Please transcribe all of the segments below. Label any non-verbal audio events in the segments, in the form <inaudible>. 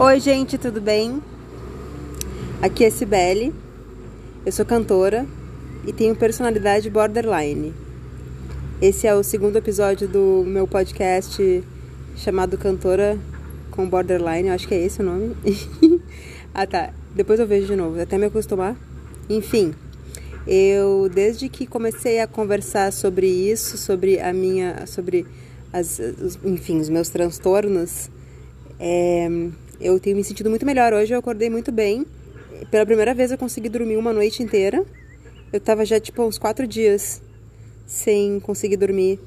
Oi, gente, tudo bem? Aqui é Cibele, eu sou cantora e tenho personalidade borderline. Esse é o segundo episódio do meu podcast chamado Cantora com Borderline, eu acho que é esse o nome. <laughs> ah, tá. Depois eu vejo de novo, até me acostumar. Enfim, eu desde que comecei a conversar sobre isso, sobre a minha, sobre as, enfim, os meus transtornos, é, eu tenho me sentido muito melhor. Hoje eu acordei muito bem. Pela primeira vez eu consegui dormir uma noite inteira. Eu tava já, tipo, uns quatro dias sem conseguir dormir.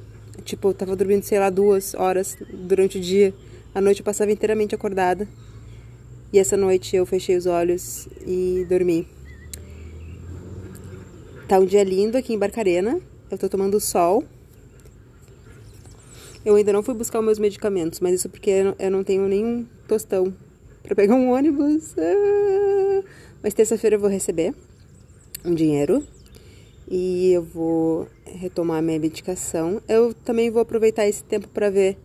Tipo, eu tava dormindo, sei lá, duas horas durante o dia. A noite eu passava inteiramente acordada. E essa noite eu fechei os olhos e dormi. Tá um dia lindo aqui em Barcarena. Eu tô tomando sol. Eu ainda não fui buscar os meus medicamentos, mas isso porque eu não tenho nenhum tostão para pegar um ônibus. Ah! Mas terça-feira eu vou receber um dinheiro e eu vou retomar minha medicação. Eu também vou aproveitar esse tempo para ver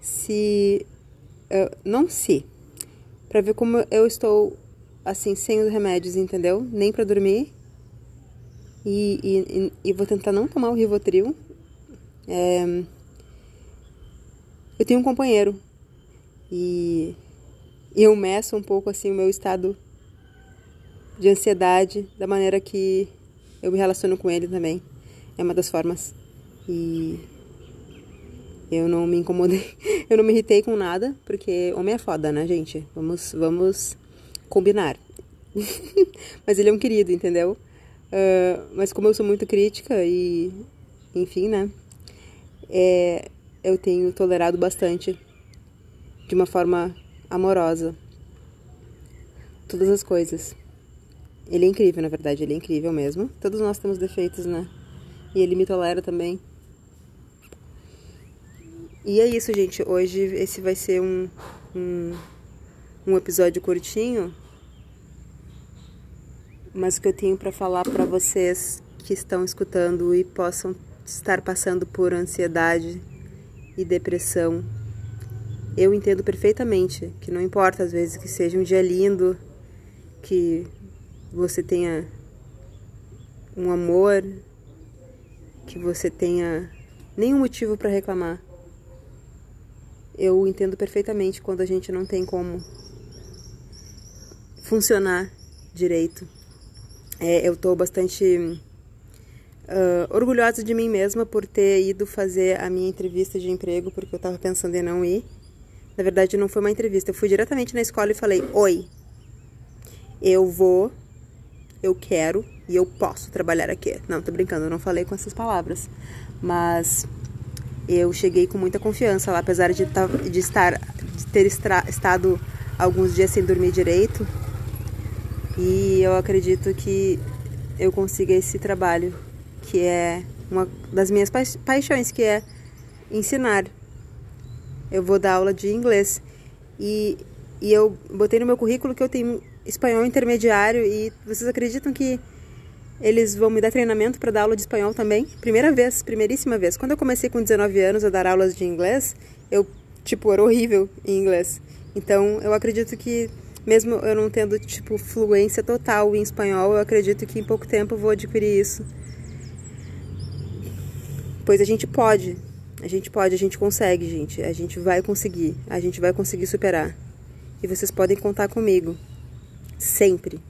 se. não se. Para ver como eu estou assim, sem os remédios, entendeu? Nem para dormir. E, e, e, vou tentar não tomar o Rivotril. É, eu tenho um companheiro e eu meço um pouco assim o meu estado de ansiedade da maneira que eu me relaciono com ele também. É uma das formas. E eu não me incomodei, <laughs> eu não me irritei com nada, porque homem é foda, né, gente? Vamos, vamos combinar. <laughs> mas ele é um querido, entendeu? Uh, mas como eu sou muito crítica e, enfim, né? É, eu tenho tolerado bastante de uma forma amorosa todas as coisas. Ele é incrível, na verdade, ele é incrível mesmo. Todos nós temos defeitos, né? E ele me tolera também. E é isso, gente. Hoje esse vai ser um, um, um episódio curtinho, mas que eu tenho para falar para vocês que estão escutando e possam estar passando por ansiedade e depressão. Eu entendo perfeitamente que não importa às vezes que seja um dia lindo, que você tenha um amor, que você tenha nenhum motivo para reclamar. Eu entendo perfeitamente quando a gente não tem como funcionar direito. É, eu estou bastante uh, orgulhosa de mim mesma por ter ido fazer a minha entrevista de emprego, porque eu estava pensando em não ir. Na verdade, não foi uma entrevista, eu fui diretamente na escola e falei: Oi, eu vou, eu quero e eu posso trabalhar aqui. Não, tô brincando, eu não falei com essas palavras, mas eu cheguei com muita confiança lá, apesar de, de estar, de ter estado alguns dias sem dormir direito. E eu acredito que eu consiga esse trabalho que é uma das minhas pa paixões, que é ensinar. Eu vou dar aula de inglês e, e eu botei no meu currículo que eu tenho espanhol intermediário e vocês acreditam que eles vão me dar treinamento para dar aula de espanhol também? Primeira vez, primeiríssima vez. Quando eu comecei com 19 anos a dar aulas de inglês, eu, tipo, era horrível em inglês. Então, eu acredito que mesmo eu não tendo, tipo, fluência total em espanhol, eu acredito que em pouco tempo eu vou adquirir isso. Pois a gente pode, a gente pode, a gente consegue, gente. A gente vai conseguir, a gente vai conseguir superar. E vocês podem contar comigo, sempre.